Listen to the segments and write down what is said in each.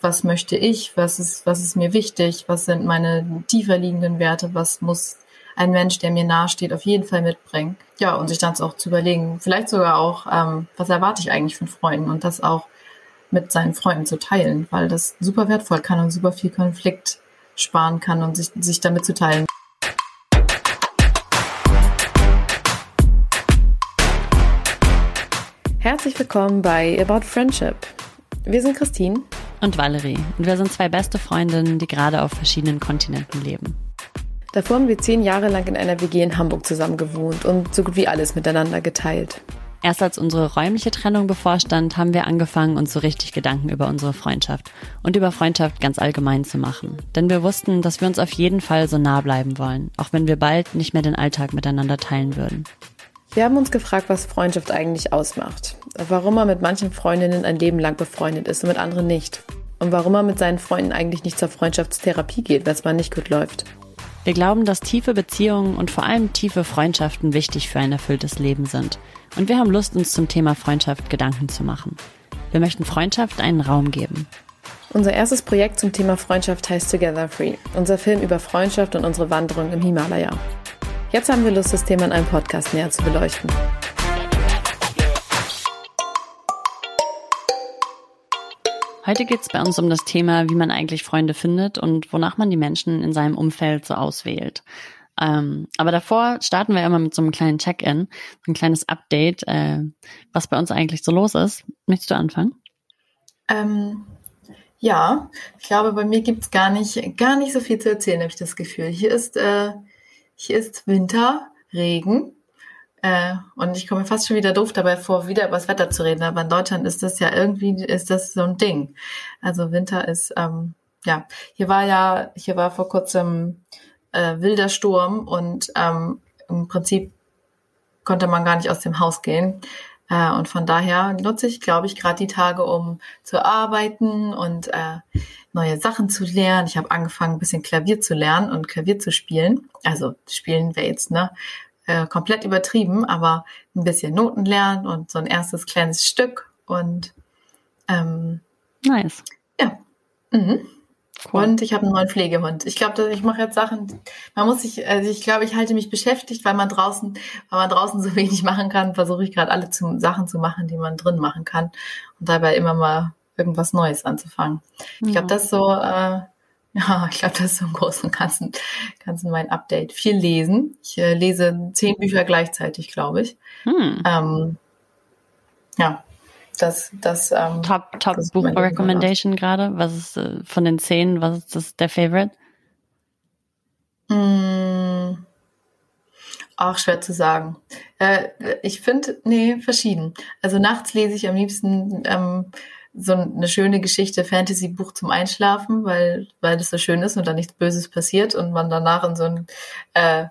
was möchte ich, was ist, was ist mir wichtig, was sind meine tiefer liegenden Werte, was muss ein Mensch, der mir nahesteht, auf jeden Fall mitbringen. Ja, und sich dann auch zu überlegen, vielleicht sogar auch, ähm, was erwarte ich eigentlich von Freunden und das auch mit seinen Freunden zu teilen, weil das super wertvoll kann und super viel Konflikt sparen kann und sich, sich damit zu teilen. Herzlich willkommen bei About Friendship. Wir sind Christine und Valerie und wir sind zwei beste Freundinnen, die gerade auf verschiedenen Kontinenten leben. Davor haben wir zehn Jahre lang in einer WG in Hamburg zusammen gewohnt und so gut wie alles miteinander geteilt. Erst als unsere räumliche Trennung bevorstand, haben wir angefangen, uns so richtig Gedanken über unsere Freundschaft und über Freundschaft ganz allgemein zu machen. Denn wir wussten, dass wir uns auf jeden Fall so nah bleiben wollen, auch wenn wir bald nicht mehr den Alltag miteinander teilen würden. Wir haben uns gefragt, was Freundschaft eigentlich ausmacht. Warum man mit manchen Freundinnen ein Leben lang befreundet ist und mit anderen nicht. Und warum man mit seinen Freunden eigentlich nicht zur Freundschaftstherapie geht, wenn es mal nicht gut läuft. Wir glauben, dass tiefe Beziehungen und vor allem tiefe Freundschaften wichtig für ein erfülltes Leben sind. Und wir haben Lust, uns zum Thema Freundschaft Gedanken zu machen. Wir möchten Freundschaft einen Raum geben. Unser erstes Projekt zum Thema Freundschaft heißt Together Free, unser Film über Freundschaft und unsere Wanderung im Himalaya. Jetzt haben wir Lust, das Thema in einem Podcast näher zu beleuchten. Heute geht es bei uns um das Thema, wie man eigentlich Freunde findet und wonach man die Menschen in seinem Umfeld so auswählt. Ähm, aber davor starten wir immer mit so einem kleinen Check-in, so ein kleines Update, äh, was bei uns eigentlich so los ist. Möchtest du anfangen? Ähm, ja, ich glaube, bei mir gibt's gar nicht, gar nicht so viel zu erzählen, habe ich das Gefühl. Hier ist, äh, hier ist Winter, Regen. Äh, und ich komme fast schon wieder doof dabei vor, wieder über das Wetter zu reden. Aber in Deutschland ist das ja irgendwie, ist das so ein Ding. Also Winter ist, ähm, ja, hier war ja, hier war vor kurzem äh, wilder Sturm und ähm, im Prinzip konnte man gar nicht aus dem Haus gehen. Äh, und von daher nutze ich, glaube ich, gerade die Tage, um zu arbeiten und äh, neue Sachen zu lernen. Ich habe angefangen, ein bisschen Klavier zu lernen und Klavier zu spielen. Also spielen wir jetzt, ne? Äh, komplett übertrieben, aber ein bisschen Noten lernen und so ein erstes kleines Stück und ähm, nice. Ja. Mhm. Cool. Und ich habe einen neuen Pflegehund. Ich glaube, ich mache jetzt Sachen. Man muss sich, also ich glaube, ich halte mich beschäftigt, weil man draußen, weil man draußen so wenig machen kann, versuche ich gerade alle zu, Sachen zu machen, die man drin machen kann und dabei immer mal irgendwas Neues anzufangen. Ich glaube, das ist so, äh, ja, ich glaube, das ist so im Großen und Ganzen, Ganzen mein Update. Viel lesen. Ich äh, lese zehn Bücher gleichzeitig, glaube ich. Hm. Ähm, ja, das, das ähm, Top, Top Buch Recommendation gerade. Was ist äh, von den zehn? Was ist das der Favorite? Hm, auch schwer zu sagen. Äh, ich finde, nee, verschieden. Also nachts lese ich am liebsten ähm, so eine schöne Geschichte, Fantasy-Buch zum Einschlafen, weil, weil das so schön ist und da nichts Böses passiert und man danach in so einen, äh,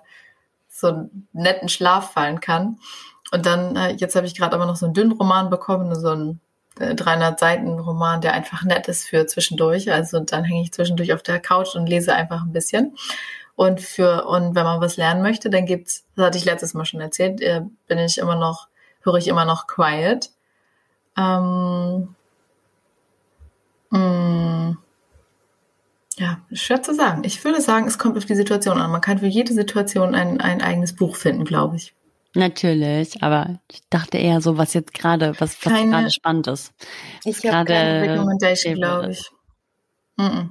so einen netten Schlaf fallen kann. Und dann, äh, jetzt habe ich gerade aber noch so einen dünnen Roman bekommen, so einen äh, 300 Seiten Roman, der einfach nett ist für zwischendurch. Also dann hänge ich zwischendurch auf der Couch und lese einfach ein bisschen. Und für, und wenn man was lernen möchte, dann gibt's, das hatte ich letztes Mal schon erzählt, äh, bin ich immer noch, höre ich immer noch Quiet. Ähm. Ja, schwer zu sagen. Ich würde sagen, es kommt auf die Situation an. Man kann für jede Situation ein, ein eigenes Buch finden, glaube ich. Natürlich, aber ich dachte eher so, was jetzt gerade, was, was gerade spannend ist. Ich habe keine Recommendation, glaube ich. Mm -mm.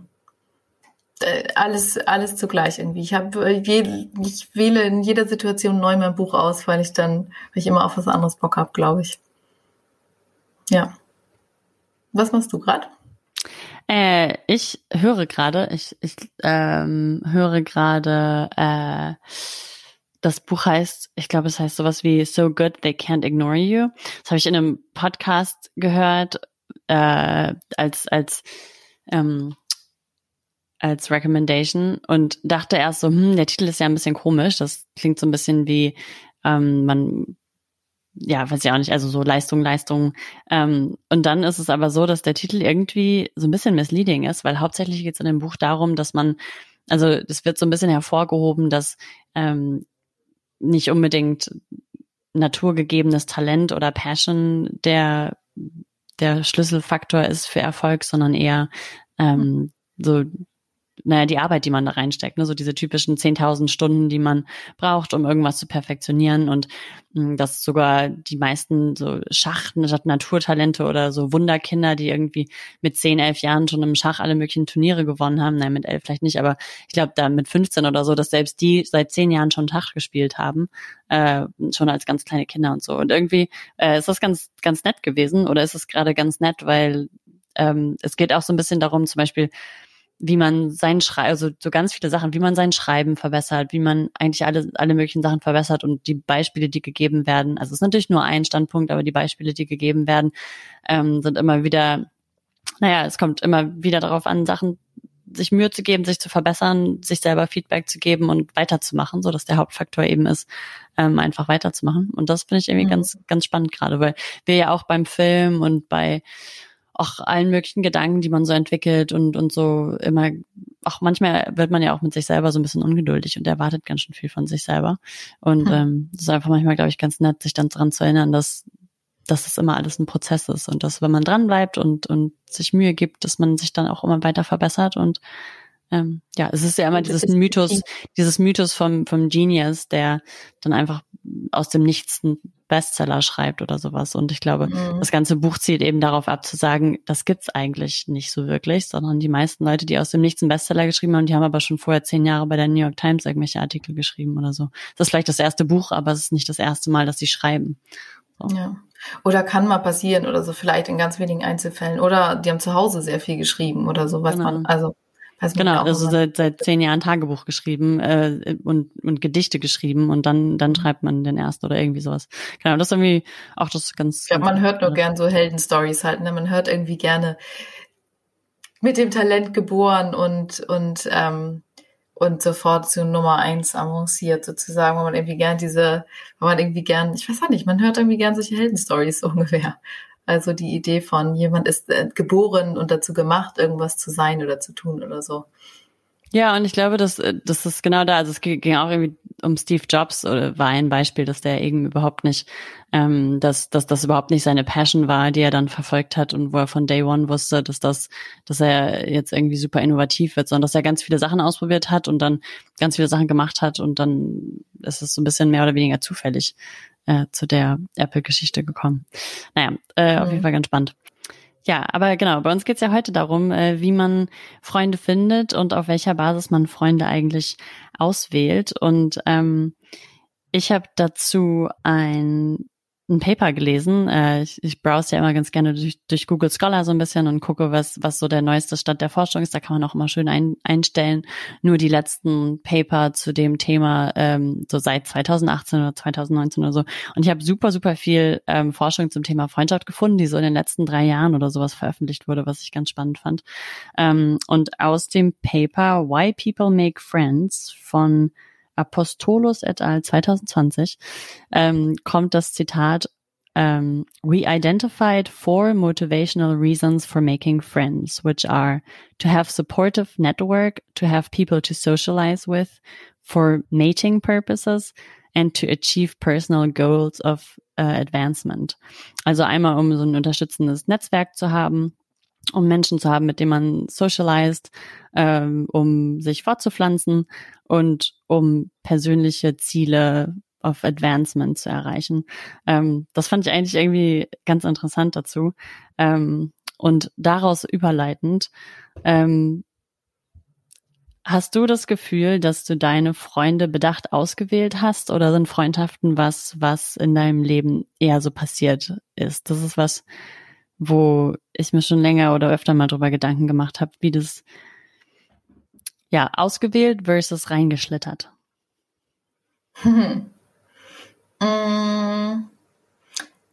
Alles, alles zugleich irgendwie. Ich habe, ich wähle in jeder Situation neu mein Buch aus, weil ich dann, weil ich immer auf was anderes Bock habe, glaube ich. Ja. Was machst du gerade? Äh, ich höre gerade, ich, ich ähm, höre gerade, äh, das Buch heißt, ich glaube, es heißt sowas wie So Good They Can't Ignore You. Das habe ich in einem Podcast gehört, äh, als, als, ähm, als Recommendation und dachte erst so, hm, der Titel ist ja ein bisschen komisch. Das klingt so ein bisschen wie, ähm, man ja, weiß ich auch nicht, also so Leistung, Leistung. Ähm, und dann ist es aber so, dass der Titel irgendwie so ein bisschen misleading ist, weil hauptsächlich geht es in dem Buch darum, dass man, also es wird so ein bisschen hervorgehoben, dass ähm, nicht unbedingt naturgegebenes Talent oder Passion der der Schlüsselfaktor ist für Erfolg, sondern eher ähm, so naja, die Arbeit, die man da reinsteckt, ne? so diese typischen 10.000 Stunden, die man braucht, um irgendwas zu perfektionieren und mh, hm, dass sogar die meisten so Schach, Naturtalente oder so Wunderkinder, die irgendwie mit 10, 11 Jahren schon im Schach alle möglichen Turniere gewonnen haben, nein, mit 11 vielleicht nicht, aber ich glaube da mit 15 oder so, dass selbst die seit 10 Jahren schon Schach gespielt haben, äh, schon als ganz kleine Kinder und so. Und irgendwie äh, ist das ganz, ganz nett gewesen oder ist es gerade ganz nett, weil ähm, es geht auch so ein bisschen darum, zum Beispiel, wie man sein Schreiben, also so ganz viele Sachen, wie man sein Schreiben verbessert, wie man eigentlich alle, alle möglichen Sachen verbessert und die Beispiele, die gegeben werden, also es ist natürlich nur ein Standpunkt, aber die Beispiele, die gegeben werden, ähm, sind immer wieder, naja, es kommt immer wieder darauf an, Sachen sich Mühe zu geben, sich zu verbessern, sich selber Feedback zu geben und weiterzumachen, so dass der Hauptfaktor eben ist, ähm, einfach weiterzumachen. Und das finde ich irgendwie mhm. ganz, ganz spannend gerade, weil wir ja auch beim Film und bei auch allen möglichen Gedanken, die man so entwickelt und, und so immer, auch manchmal wird man ja auch mit sich selber so ein bisschen ungeduldig und erwartet ganz schön viel von sich selber. Und hm. ähm, das ist einfach manchmal, glaube ich, ganz nett, sich dann daran zu erinnern, dass, dass es immer alles ein Prozess ist und dass, wenn man dran bleibt und, und sich Mühe gibt, dass man sich dann auch immer weiter verbessert und ähm, ja, es ist ja immer dieses Mythos, dieses Mythos vom, vom Genius, der dann einfach aus dem Nichts Bestseller schreibt oder sowas. Und ich glaube, mhm. das ganze Buch zielt eben darauf ab zu sagen, das gibt's eigentlich nicht so wirklich, sondern die meisten Leute, die aus dem Nichts einen Bestseller geschrieben haben, die haben aber schon vorher zehn Jahre bei der New York Times irgendwelche Artikel geschrieben oder so. Das ist vielleicht das erste Buch, aber es ist nicht das erste Mal, dass sie schreiben. So. Ja. Oder kann mal passieren oder so, vielleicht in ganz wenigen Einzelfällen. Oder die haben zu Hause sehr viel geschrieben oder so, was genau. man, also genau, also seit, seit zehn Jahren Tagebuch geschrieben äh, und, und Gedichte geschrieben und dann, dann schreibt man den ersten oder irgendwie sowas. Genau, das ist irgendwie auch das ganz. Ja, man hört nur gern so Heldenstories halt, ne? Man hört irgendwie gerne mit dem Talent geboren und, und, ähm, und sofort zu Nummer eins avanciert sozusagen, weil man irgendwie gern diese, weil man irgendwie gern, ich weiß auch nicht, man hört irgendwie gern solche Heldenstories so ungefähr. Also die Idee von jemand ist äh, geboren und dazu gemacht, irgendwas zu sein oder zu tun oder so. Ja, und ich glaube, äh, das ist genau da. Also es ging auch irgendwie um Steve Jobs oder war ein Beispiel, dass der eben überhaupt nicht, ähm, dass, dass das überhaupt nicht seine Passion war, die er dann verfolgt hat und wo er von Day One wusste, dass das, dass er jetzt irgendwie super innovativ wird, sondern dass er ganz viele Sachen ausprobiert hat und dann ganz viele Sachen gemacht hat und dann ist es so ein bisschen mehr oder weniger zufällig äh, zu der Apple-Geschichte gekommen. Naja, äh, mhm. auf jeden Fall ganz spannend. Ja, aber genau, bei uns geht's ja heute darum, äh, wie man Freunde findet und auf welcher Basis man Freunde eigentlich auswählt. Und ähm, ich habe dazu ein ein Paper gelesen. Äh, ich, ich browse ja immer ganz gerne durch, durch Google Scholar so ein bisschen und gucke, was, was so der neueste Stand der Forschung ist. Da kann man auch immer schön ein, einstellen. Nur die letzten Paper zu dem Thema, ähm, so seit 2018 oder 2019 oder so. Und ich habe super, super viel ähm, Forschung zum Thema Freundschaft gefunden, die so in den letzten drei Jahren oder sowas veröffentlicht wurde, was ich ganz spannend fand. Ähm, und aus dem Paper Why People Make Friends von Apostolos et al. 2020 ähm, kommt das Zitat, um, ähm, we identified four motivational reasons for making friends, which are to have supportive network, to have people to socialize with, for mating purposes, and to achieve personal goals of uh, advancement. Also einmal, um so ein unterstützendes Netzwerk zu haben, um Menschen zu haben, mit denen man socialized, ähm, um sich fortzupflanzen und um persönliche Ziele of Advancement zu erreichen. Ähm, das fand ich eigentlich irgendwie ganz interessant dazu. Ähm, und daraus überleitend, ähm, hast du das Gefühl, dass du deine Freunde bedacht ausgewählt hast oder sind Freundschaften was, was in deinem Leben eher so passiert ist? Das ist was, wo ich mir schon länger oder öfter mal drüber Gedanken gemacht habe, wie das ja ausgewählt versus reingeschlittert. Hm.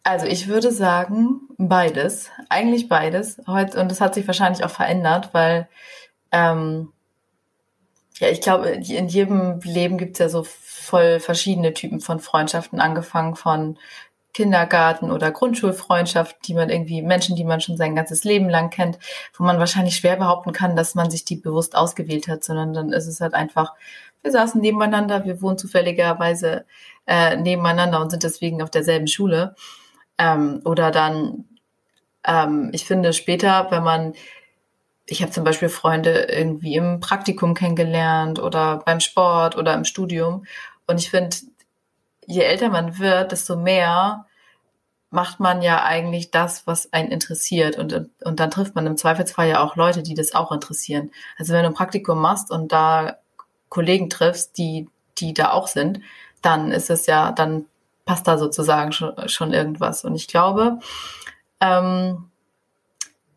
Also ich würde sagen, beides. Eigentlich beides. Und das hat sich wahrscheinlich auch verändert, weil ähm, ja, ich glaube, in jedem Leben gibt es ja so voll verschiedene Typen von Freundschaften, angefangen von Kindergarten oder Grundschulfreundschaft, die man irgendwie, Menschen, die man schon sein ganzes Leben lang kennt, wo man wahrscheinlich schwer behaupten kann, dass man sich die bewusst ausgewählt hat, sondern dann ist es halt einfach, wir saßen nebeneinander, wir wohnen zufälligerweise äh, nebeneinander und sind deswegen auf derselben Schule. Ähm, oder dann, ähm, ich finde später, wenn man ich habe zum Beispiel Freunde irgendwie im Praktikum kennengelernt oder beim Sport oder im Studium. Und ich finde, je älter man wird, desto mehr macht man ja eigentlich das, was einen interessiert. Und, und dann trifft man im Zweifelsfall ja auch Leute, die das auch interessieren. Also wenn du ein Praktikum machst und da Kollegen triffst, die, die da auch sind, dann ist es ja, dann passt da sozusagen schon, schon irgendwas. Und ich glaube, ähm,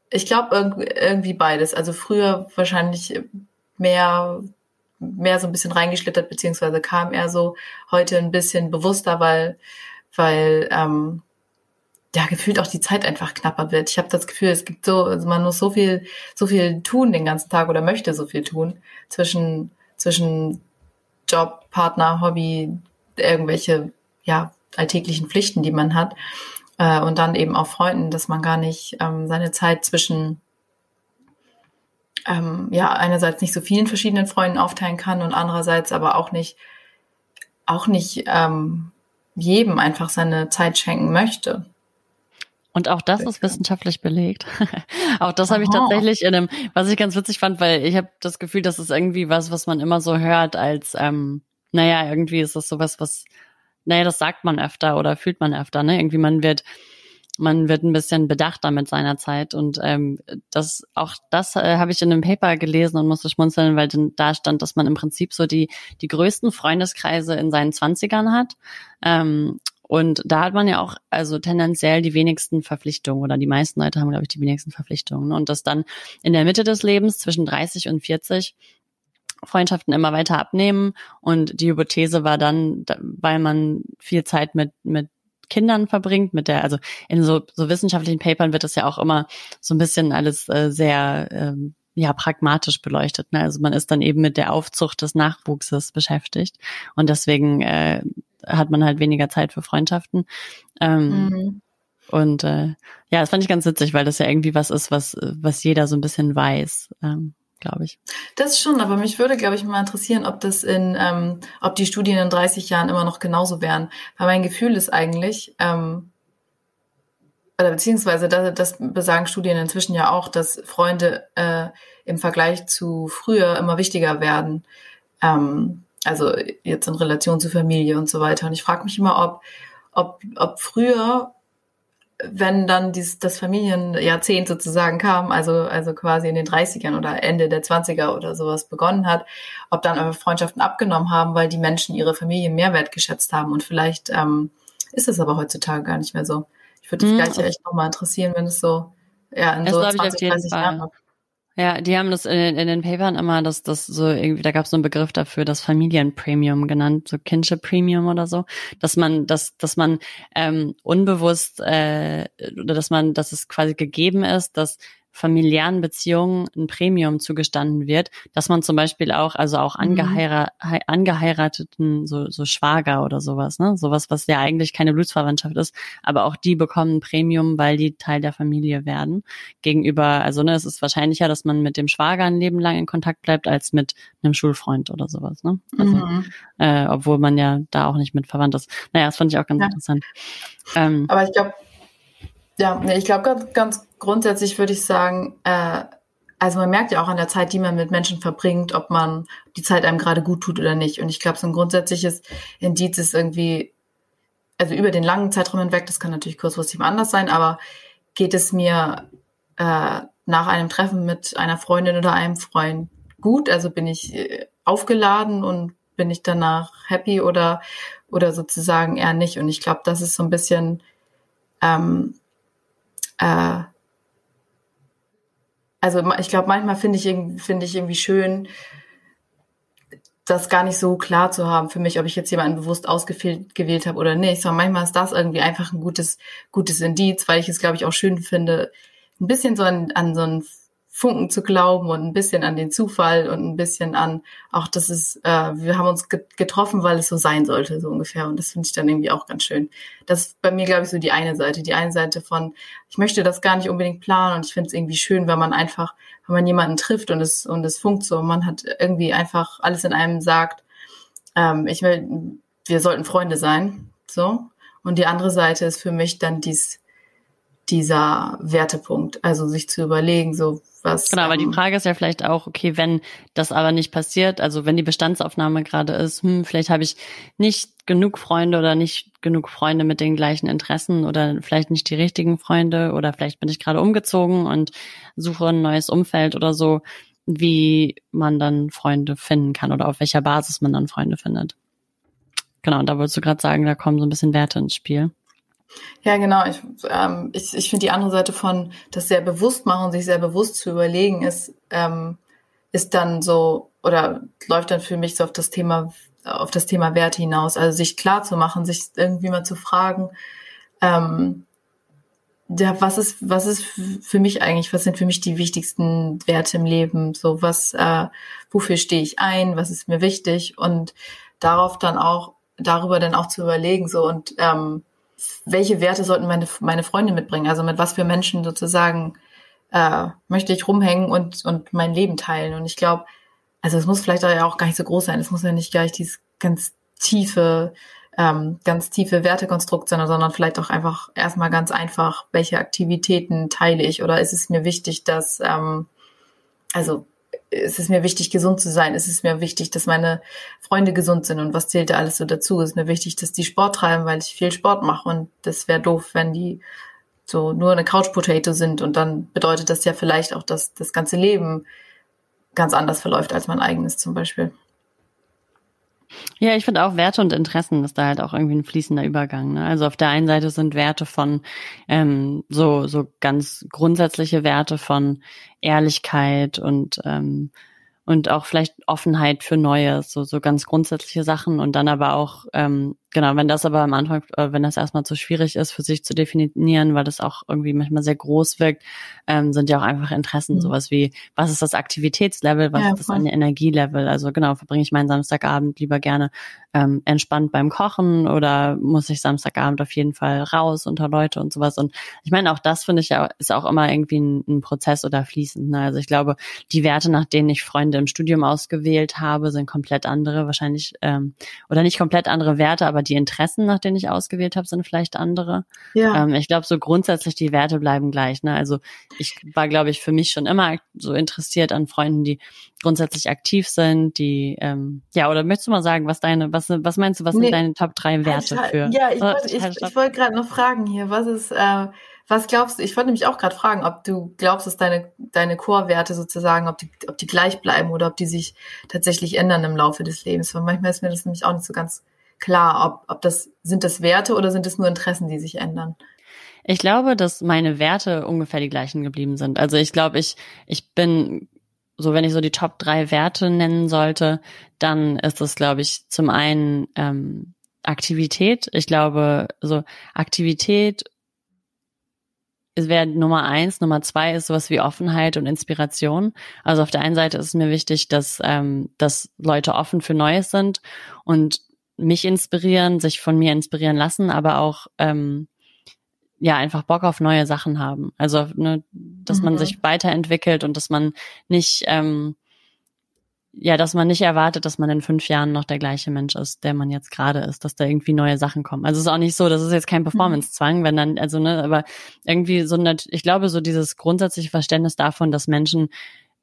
ich glaube irgendwie beides. Also früher wahrscheinlich mehr, mehr so ein bisschen reingeschlittert, beziehungsweise kam er so heute ein bisschen bewusster, weil, weil ähm, ja gefühlt auch die Zeit einfach knapper wird. Ich habe das Gefühl, es gibt so, also man muss so viel, so viel tun den ganzen Tag oder möchte so viel tun zwischen zwischen Job, Partner, Hobby, irgendwelche ja alltäglichen Pflichten, die man hat äh, und dann eben auch Freunden, dass man gar nicht ähm, seine Zeit zwischen ähm, ja einerseits nicht so vielen verschiedenen Freunden aufteilen kann und andererseits aber auch nicht auch nicht ähm, jedem einfach seine Zeit schenken möchte. Und auch das ist wissenschaftlich belegt. auch das habe ich tatsächlich in einem, was ich ganz witzig fand, weil ich habe das Gefühl, das ist irgendwie was, was man immer so hört als, ähm, naja, irgendwie ist das sowas, was naja, das sagt man öfter oder fühlt man öfter, ne? Irgendwie man wird, man wird ein bisschen bedachter mit seiner Zeit. Und ähm, das auch das äh, habe ich in einem Paper gelesen und musste schmunzeln, weil da stand, dass man im Prinzip so die die größten Freundeskreise in seinen Zwanzigern hat. Ähm, und da hat man ja auch also tendenziell die wenigsten Verpflichtungen oder die meisten Leute haben glaube ich die wenigsten Verpflichtungen. Und das dann in der Mitte des Lebens zwischen 30 und 40 Freundschaften immer weiter abnehmen. Und die Hypothese war dann, weil man viel Zeit mit, mit Kindern verbringt, mit der, also in so, so wissenschaftlichen Papern wird das ja auch immer so ein bisschen alles äh, sehr ähm, ja pragmatisch beleuchtet. Ne? Also man ist dann eben mit der Aufzucht des Nachwuchses beschäftigt und deswegen äh, hat man halt weniger Zeit für Freundschaften. Ähm, mhm. Und äh, ja, das fand ich ganz witzig, weil das ja irgendwie was ist, was was jeder so ein bisschen weiß. Ähm, glaube ich. Das schon, aber mich würde, glaube ich, mal interessieren, ob das in, ähm, ob die Studien in 30 Jahren immer noch genauso wären. Weil mein Gefühl ist eigentlich, ähm, oder beziehungsweise das, das besagen Studien inzwischen ja auch, dass Freunde äh, im Vergleich zu früher immer wichtiger werden. Ähm, also jetzt in Relation zur Familie und so weiter. Und ich frage mich immer, ob, ob, ob früher wenn dann dies, das Familienjahrzehnt sozusagen kam, also, also quasi in den 30ern oder Ende der 20er oder sowas begonnen hat, ob dann aber Freundschaften abgenommen haben, weil die Menschen ihre Familie mehr wertgeschätzt haben. Und vielleicht ähm, ist es aber heutzutage gar nicht mehr so. Ich würde mich hm, gleich echt nochmal interessieren, wenn es so ja, in so 20, 30 Jahren ja, die haben das in, in den Papern immer, dass das so irgendwie, da gab es so einen Begriff dafür, das Familienpremium genannt, so Kinship Premium oder so, dass man, dass, dass man ähm, unbewusst äh, oder dass man, dass es quasi gegeben ist, dass familiären Beziehungen ein Premium zugestanden wird, dass man zum Beispiel auch, also auch mhm. angeheira angeheirateten, so, so Schwager oder sowas, ne, sowas, was ja eigentlich keine Blutsverwandtschaft ist, aber auch die bekommen ein Premium, weil die Teil der Familie werden. Gegenüber, also ne, es ist wahrscheinlicher, dass man mit dem Schwager ein Leben lang in Kontakt bleibt, als mit einem Schulfreund oder sowas, ne? Also, mhm. äh, obwohl man ja da auch nicht mit verwandt ist. Naja, das fand ich auch ganz ja. interessant. Ähm, aber ich glaube, ja, ich glaube ganz, ganz grundsätzlich würde ich sagen, äh, also man merkt ja auch an der Zeit, die man mit Menschen verbringt, ob man die Zeit einem gerade gut tut oder nicht. Und ich glaube, so ein grundsätzliches Indiz ist irgendwie, also über den langen Zeitraum hinweg, das kann natürlich kurzfristig anders sein, aber geht es mir äh, nach einem Treffen mit einer Freundin oder einem Freund gut? Also bin ich äh, aufgeladen und bin ich danach happy oder, oder sozusagen eher nicht? Und ich glaube, das ist so ein bisschen ähm, äh, also ich glaube, manchmal finde ich, finde ich irgendwie schön, das gar nicht so klar zu haben für mich, ob ich jetzt jemanden bewusst ausgewählt gewählt habe oder nicht. Sondern manchmal ist das irgendwie einfach ein gutes, gutes Indiz, weil ich es, glaube ich, auch schön finde, ein bisschen so an, an so ein Funken zu glauben und ein bisschen an den Zufall und ein bisschen an, auch das ist, äh, wir haben uns getroffen, weil es so sein sollte, so ungefähr. Und das finde ich dann irgendwie auch ganz schön. Das ist bei mir, glaube ich, so die eine Seite. Die eine Seite von, ich möchte das gar nicht unbedingt planen und ich finde es irgendwie schön, wenn man einfach, wenn man jemanden trifft und es, und es funkt so, und man hat irgendwie einfach alles in einem sagt, ähm, ich will, wir sollten Freunde sein, so. Und die andere Seite ist für mich dann dies, dieser Wertepunkt. Also sich zu überlegen, so was. Genau, aber die ähm, Frage ist ja vielleicht auch, okay, wenn das aber nicht passiert, also wenn die Bestandsaufnahme gerade ist, hm, vielleicht habe ich nicht genug Freunde oder nicht genug Freunde mit den gleichen Interessen oder vielleicht nicht die richtigen Freunde oder vielleicht bin ich gerade umgezogen und suche ein neues Umfeld oder so, wie man dann Freunde finden kann oder auf welcher Basis man dann Freunde findet. Genau, und da wolltest du gerade sagen, da kommen so ein bisschen Werte ins Spiel. Ja, genau. Ich, ähm, ich, ich finde die andere Seite von das sehr bewusst machen, sich sehr bewusst zu überlegen, ist, ähm, ist dann so oder läuft dann für mich so auf das Thema auf das Thema Werte hinaus. Also sich klar zu machen, sich irgendwie mal zu fragen, ähm, ja, was ist was ist für mich eigentlich, was sind für mich die wichtigsten Werte im Leben? So was, äh, wofür stehe ich ein? Was ist mir wichtig? Und darauf dann auch darüber dann auch zu überlegen so und ähm, welche Werte sollten meine, meine Freunde mitbringen? Also mit was für Menschen sozusagen äh, möchte ich rumhängen und, und mein Leben teilen. Und ich glaube, also es muss vielleicht ja auch gar nicht so groß sein. Es muss ja nicht gleich dieses ganz tiefe, ähm, ganz tiefe Wertekonstrukt sein, sondern vielleicht auch einfach erstmal ganz einfach, welche Aktivitäten teile ich oder ist es mir wichtig, dass, ähm, also es ist mir wichtig, gesund zu sein. Es ist mir wichtig, dass meine Freunde gesund sind. Und was zählt da alles so dazu? Es ist mir wichtig, dass die Sport treiben, weil ich viel Sport mache. Und das wäre doof, wenn die so nur eine Couch Potato sind. Und dann bedeutet das ja vielleicht auch, dass das ganze Leben ganz anders verläuft als mein eigenes zum Beispiel. Ja, ich finde auch Werte und Interessen ist da halt auch irgendwie ein fließender Übergang. Ne? Also auf der einen Seite sind Werte von ähm, so so ganz grundsätzliche Werte von Ehrlichkeit und ähm, und auch vielleicht Offenheit für Neues, so so ganz grundsätzliche Sachen und dann aber auch ähm, Genau, wenn das aber am Anfang, äh, wenn das erstmal zu schwierig ist, für sich zu definieren, weil das auch irgendwie manchmal sehr groß wirkt, ähm, sind ja auch einfach Interessen, mhm. sowas wie, was ist das Aktivitätslevel, was ja, ist das eine Energielevel? Also genau, verbringe ich meinen Samstagabend lieber gerne ähm, entspannt beim Kochen oder muss ich Samstagabend auf jeden Fall raus unter Leute und sowas. Und ich meine, auch das finde ich ja, ist auch immer irgendwie ein, ein Prozess oder fließend. Ne? Also ich glaube, die Werte, nach denen ich Freunde im Studium ausgewählt habe, sind komplett andere, wahrscheinlich, ähm, oder nicht komplett andere Werte, aber die Interessen, nach denen ich ausgewählt habe, sind vielleicht andere. Ja. Ähm, ich glaube, so grundsätzlich die Werte bleiben gleich. Ne? Also ich war, glaube ich, für mich schon immer so interessiert an Freunden, die grundsätzlich aktiv sind, die ähm, ja, oder möchtest du mal sagen, was deine, was, was meinst du, was nee. sind deine Top drei Werte halt, für? Ja, ich wollte ich, ich wollt gerade noch fragen hier, was ist, äh, was glaubst du? Ich wollte nämlich auch gerade fragen, ob du glaubst, dass deine, deine Core-Werte sozusagen, ob die, ob die gleich bleiben oder ob die sich tatsächlich ändern im Laufe des Lebens. Weil manchmal ist mir das nämlich auch nicht so ganz klar, ob, ob das, sind das Werte oder sind es nur Interessen, die sich ändern? Ich glaube, dass meine Werte ungefähr die gleichen geblieben sind. Also ich glaube, ich, ich bin, so wenn ich so die Top drei Werte nennen sollte, dann ist es, glaube ich, zum einen ähm, Aktivität. Ich glaube, so Aktivität wäre Nummer eins. Nummer zwei ist sowas wie Offenheit und Inspiration. Also auf der einen Seite ist es mir wichtig, dass, ähm, dass Leute offen für Neues sind und mich inspirieren, sich von mir inspirieren lassen, aber auch ähm, ja einfach Bock auf neue Sachen haben. Also ne, dass mhm. man sich weiterentwickelt und dass man nicht ähm, ja, dass man nicht erwartet, dass man in fünf Jahren noch der gleiche Mensch ist, der man jetzt gerade ist, dass da irgendwie neue Sachen kommen. Also es ist auch nicht so, das ist jetzt kein mhm. Performance-Zwang, wenn dann, also ne, aber irgendwie so, ich glaube, so dieses grundsätzliche Verständnis davon, dass Menschen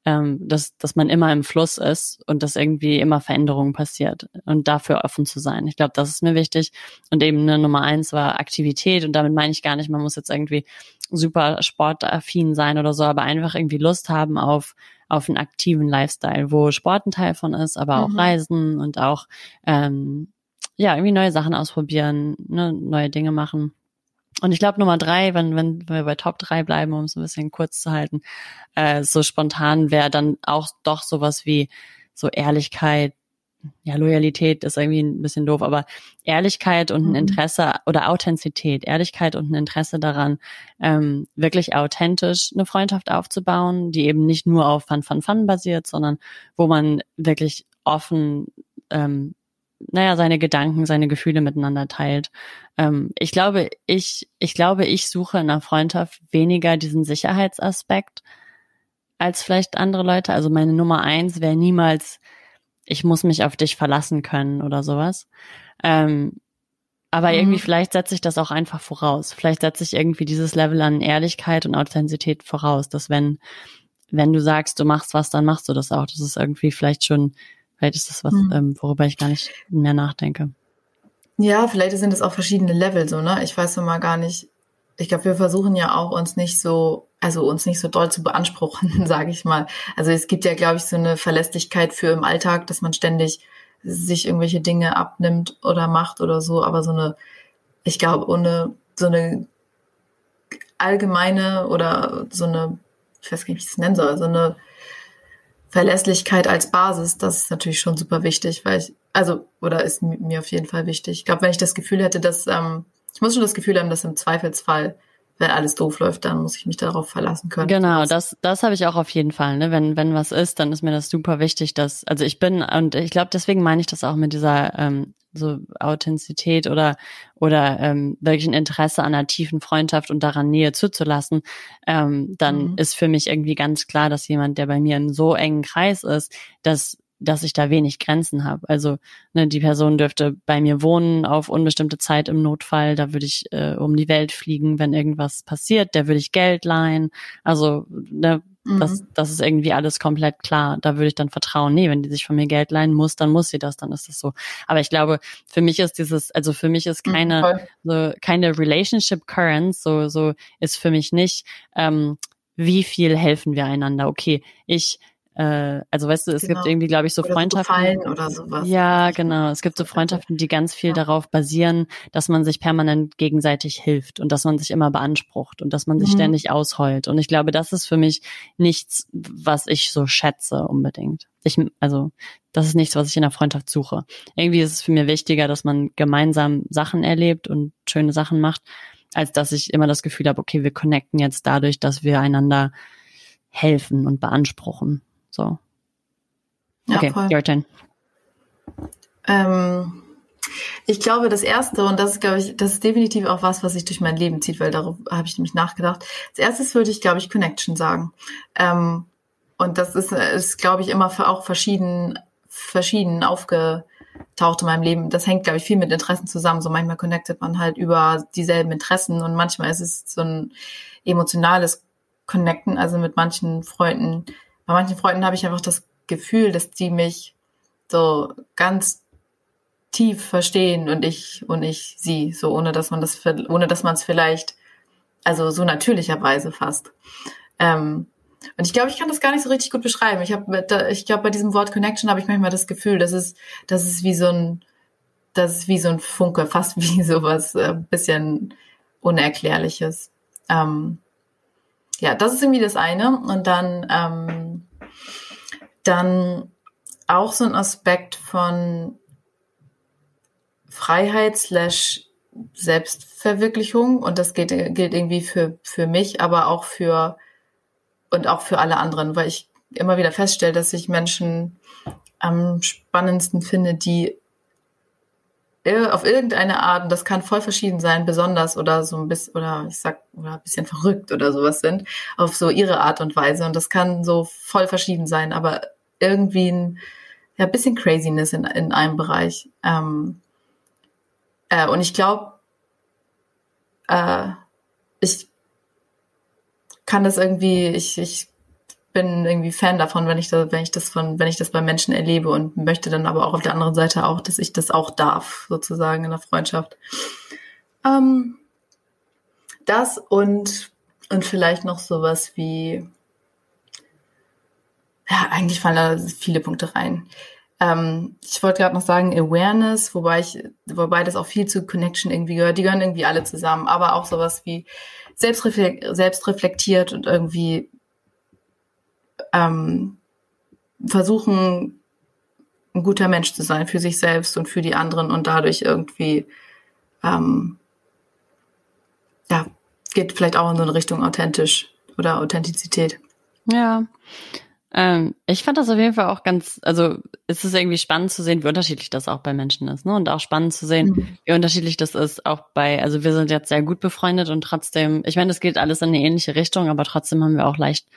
ähm, dass, dass man immer im Fluss ist und dass irgendwie immer Veränderungen passiert und dafür offen zu sein. Ich glaube, das ist mir wichtig. Und eben eine Nummer eins war Aktivität und damit meine ich gar nicht, man muss jetzt irgendwie super sportaffin sein oder so, aber einfach irgendwie Lust haben auf auf einen aktiven Lifestyle, wo Sport ein Teil von ist, aber auch mhm. Reisen und auch ähm, ja irgendwie neue Sachen ausprobieren, ne, neue Dinge machen. Und ich glaube Nummer drei, wenn, wenn wir bei Top drei bleiben, um es ein bisschen kurz zu halten, äh, so spontan wäre dann auch doch sowas wie so Ehrlichkeit, ja, Loyalität ist irgendwie ein bisschen doof, aber Ehrlichkeit und ein mhm. Interesse oder Authentizität, Ehrlichkeit und ein Interesse daran, ähm, wirklich authentisch eine Freundschaft aufzubauen, die eben nicht nur auf Fun, Fun, Fun basiert, sondern wo man wirklich offen ähm, naja, seine Gedanken, seine Gefühle miteinander teilt. Ähm, ich glaube, ich, ich glaube, ich suche in einer Freundschaft weniger diesen Sicherheitsaspekt als vielleicht andere Leute. Also meine Nummer eins wäre niemals, ich muss mich auf dich verlassen können oder sowas. Ähm, Aber irgendwie vielleicht setze ich das auch einfach voraus. Vielleicht setze ich irgendwie dieses Level an Ehrlichkeit und Authentizität voraus, dass wenn, wenn du sagst, du machst was, dann machst du das auch. Das ist irgendwie vielleicht schon, vielleicht ist das was, mhm. ähm, worüber ich gar nicht mehr nachdenke. Ja, vielleicht sind es auch verschiedene Level so, ne? Ich weiß immer gar nicht. Ich glaube, wir versuchen ja auch uns nicht so, also uns nicht so doll zu beanspruchen, sage ich mal. Also es gibt ja, glaube ich, so eine Verlässlichkeit für im Alltag, dass man ständig sich irgendwelche Dinge abnimmt oder macht oder so, aber so eine, ich glaube, ohne so eine allgemeine oder so eine, ich weiß gar nicht, wie ich es nennen soll, so eine Verlässlichkeit als Basis, das ist natürlich schon super wichtig, weil ich, also, oder ist mir auf jeden Fall wichtig. Ich glaube, wenn ich das Gefühl hätte, dass, ähm, ich muss schon das Gefühl haben, dass im Zweifelsfall wenn alles doof läuft, dann muss ich mich darauf verlassen können. Genau, das, das habe ich auch auf jeden Fall. Ne? Wenn, wenn was ist, dann ist mir das super wichtig, dass, also ich bin, und ich glaube, deswegen meine ich das auch mit dieser ähm, so Authentizität oder oder ähm, wirklich ein Interesse an einer tiefen Freundschaft und daran Nähe zuzulassen, ähm, dann mhm. ist für mich irgendwie ganz klar, dass jemand, der bei mir in so engen Kreis ist, dass dass ich da wenig Grenzen habe. Also ne, die Person dürfte bei mir wohnen auf unbestimmte Zeit im Notfall. Da würde ich äh, um die Welt fliegen, wenn irgendwas passiert. Der würde ich Geld leihen. Also ne, mhm. das, das ist irgendwie alles komplett klar. Da würde ich dann vertrauen. Nee, wenn die sich von mir Geld leihen muss, dann muss sie das. Dann ist das so. Aber ich glaube, für mich ist dieses, also für mich ist mhm, keine mhm, so keine Relationship Currents. So so ist für mich nicht. Ähm, wie viel helfen wir einander? Okay, ich äh, also weißt du, es genau. gibt irgendwie, glaube ich, so oder Freundschaften. So oder sowas. Ja, genau. Es gibt so Freundschaften, die ganz viel ja. darauf basieren, dass man sich permanent gegenseitig hilft und dass man sich immer beansprucht und dass man sich mhm. ständig ausheult. Und ich glaube, das ist für mich nichts, was ich so schätze unbedingt. Ich, also, das ist nichts, was ich in der Freundschaft suche. Irgendwie ist es für mich wichtiger, dass man gemeinsam Sachen erlebt und schöne Sachen macht, als dass ich immer das Gefühl habe, okay, wir connecten jetzt dadurch, dass wir einander helfen und beanspruchen. So. Okay, ja, your turn. Ähm, ich glaube, das erste, und das ist, glaube ich, das ist definitiv auch was, was sich durch mein Leben zieht, weil darauf habe ich nämlich nachgedacht. Als erstes würde ich, glaube ich, Connection sagen. Ähm, und das ist, ist glaube ich, immer auch verschieden, verschieden aufgetaucht in meinem Leben. Das hängt, glaube ich, viel mit Interessen zusammen. So manchmal connectet man halt über dieselben Interessen und manchmal ist es so ein emotionales Connecten. Also mit manchen Freunden bei manchen Freunden habe ich einfach das Gefühl, dass die mich so ganz tief verstehen und ich und ich sie, so ohne dass man das, ohne dass man es vielleicht, also so natürlicherweise fast. Ähm, und ich glaube, ich kann das gar nicht so richtig gut beschreiben. Ich habe, ich glaube, bei diesem Wort Connection habe ich manchmal das Gefühl, dass es, dass es wie so ein, das ist wie so ein Funke, fast wie sowas, äh, bisschen Unerklärliches. Ähm, ja, das ist irgendwie das eine. Und dann, ähm, dann auch so ein Aspekt von Freiheit slash Selbstverwirklichung. Und das gilt, gilt irgendwie für, für mich, aber auch für, und auch für alle anderen, weil ich immer wieder feststelle, dass ich Menschen am spannendsten finde, die auf irgendeine Art, und das kann voll verschieden sein, besonders oder so ein bisschen, oder ich sag, oder ein bisschen verrückt oder sowas sind, auf so ihre Art und Weise. Und das kann so voll verschieden sein, aber irgendwie ein ja, bisschen Craziness in, in einem Bereich. Ähm, äh, und ich glaube, äh, ich kann das irgendwie, ich, ich bin irgendwie Fan davon, wenn ich das, wenn ich das von, wenn ich das bei Menschen erlebe und möchte dann aber auch auf der anderen Seite auch, dass ich das auch darf, sozusagen in der Freundschaft. Ähm, das und, und vielleicht noch sowas wie, ja, eigentlich fallen da viele Punkte rein. Ähm, ich wollte gerade noch sagen Awareness, wobei ich, wobei das auch viel zu Connection irgendwie gehört. Die gehören irgendwie alle zusammen, aber auch sowas wie selbstreflektiert und irgendwie ähm, versuchen, ein guter Mensch zu sein für sich selbst und für die anderen und dadurch irgendwie, ähm, ja, geht vielleicht auch in so eine Richtung authentisch oder Authentizität. Ja. Ähm, ich fand das auf jeden Fall auch ganz, also es ist irgendwie spannend zu sehen, wie unterschiedlich das auch bei Menschen ist, ne? Und auch spannend zu sehen, mhm. wie unterschiedlich das ist, auch bei, also wir sind jetzt sehr gut befreundet und trotzdem, ich meine, es geht alles in eine ähnliche Richtung, aber trotzdem haben wir auch leicht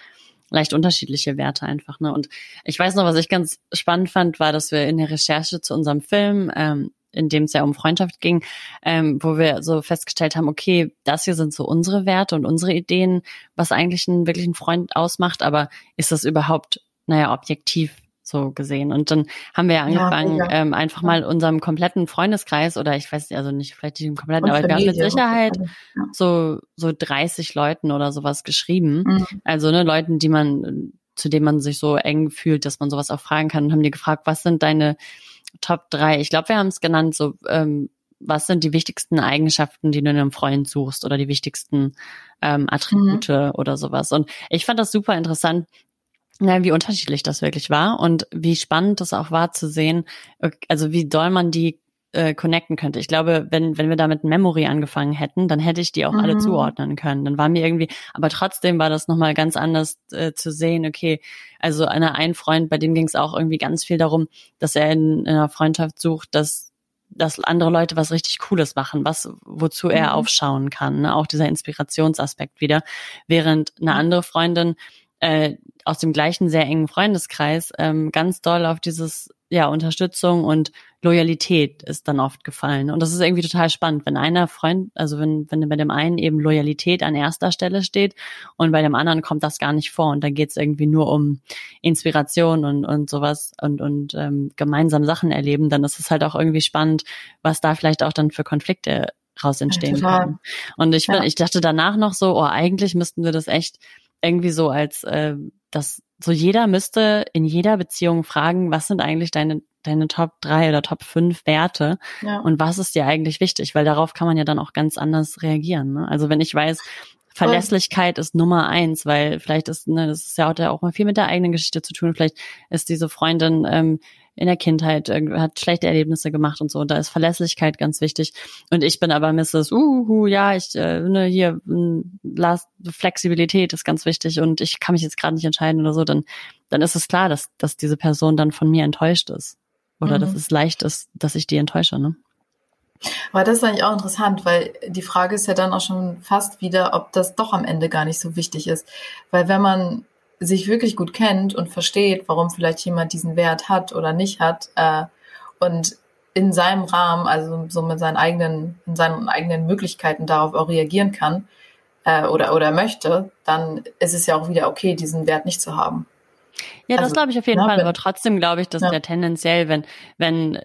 leicht unterschiedliche Werte einfach. Ne? Und ich weiß noch, was ich ganz spannend fand, war, dass wir in der Recherche zu unserem Film ähm, in dem es ja um Freundschaft ging, ähm, wo wir so festgestellt haben, okay, das hier sind so unsere Werte und unsere Ideen, was eigentlich einen wirklichen Freund ausmacht, aber ist das überhaupt, naja, objektiv so gesehen. Und dann haben wir ja angefangen, ja. Ähm, einfach mal unserem kompletten Freundeskreis oder ich weiß also nicht, vielleicht nicht im kompletten, aber wir haben mit Sicherheit ja. so, so 30 Leuten oder sowas geschrieben. Mhm. Also ne, Leuten, die man, zu denen man sich so eng fühlt, dass man sowas auch fragen kann und haben die gefragt, was sind deine Top drei? Ich glaube, wir haben es genannt, so ähm, was sind die wichtigsten Eigenschaften, die du in einem Freund suchst oder die wichtigsten ähm, Attribute mhm. oder sowas. Und ich fand das super interessant, na, wie unterschiedlich das wirklich war und wie spannend das auch war zu sehen, also wie doll man die äh, connecten könnte. Ich glaube, wenn, wenn wir da mit Memory angefangen hätten, dann hätte ich die auch mhm. alle zuordnen können. Dann war mir irgendwie, aber trotzdem war das nochmal ganz anders äh, zu sehen, okay, also einer ein Freund, bei dem ging es auch irgendwie ganz viel darum, dass er in, in einer Freundschaft sucht, dass dass andere Leute was richtig Cooles machen, was wozu er mhm. aufschauen kann, ne? auch dieser Inspirationsaspekt wieder, während eine andere Freundin äh, aus dem gleichen sehr engen Freundeskreis ähm, ganz doll auf dieses ja Unterstützung und Loyalität ist dann oft gefallen und das ist irgendwie total spannend, wenn einer Freund, also wenn wenn bei dem einen eben Loyalität an erster Stelle steht und bei dem anderen kommt das gar nicht vor und da geht es irgendwie nur um Inspiration und und sowas und und ähm, gemeinsam Sachen erleben, dann ist es halt auch irgendwie spannend, was da vielleicht auch dann für Konflikte raus entstehen ja, können. Und ich, ja. ich dachte danach noch so, oh, eigentlich müssten wir das echt irgendwie so als, äh, dass so jeder müsste in jeder Beziehung fragen, was sind eigentlich deine deine Top drei oder Top fünf Werte ja. und was ist dir eigentlich wichtig, weil darauf kann man ja dann auch ganz anders reagieren. Ne? Also wenn ich weiß, Verlässlichkeit ist Nummer eins, weil vielleicht ist, ne, das ist ja auch mal viel mit der eigenen Geschichte zu tun. Vielleicht ist diese Freundin ähm, in der Kindheit hat schlechte Erlebnisse gemacht und so. Und da ist Verlässlichkeit ganz wichtig. Und ich bin aber Mrs. Uhu, ja, ich äh, ne, hier last, Flexibilität ist ganz wichtig und ich kann mich jetzt gerade nicht entscheiden oder so. Dann dann ist es klar, dass dass diese Person dann von mir enttäuscht ist oder mhm. dass es leicht ist, dass ich die enttäusche. Ne? Aber das ist eigentlich auch interessant, weil die Frage ist ja dann auch schon fast wieder, ob das doch am Ende gar nicht so wichtig ist. Weil wenn man sich wirklich gut kennt und versteht, warum vielleicht jemand diesen Wert hat oder nicht hat äh, und in seinem Rahmen, also so mit seinen eigenen, in seinen eigenen Möglichkeiten darauf auch reagieren kann äh, oder oder möchte, dann ist es ja auch wieder okay, diesen Wert nicht zu haben. Ja, das also, glaube ich auf jeden ja, Fall. Aber trotzdem glaube ich, dass ja. der tendenziell, wenn, wenn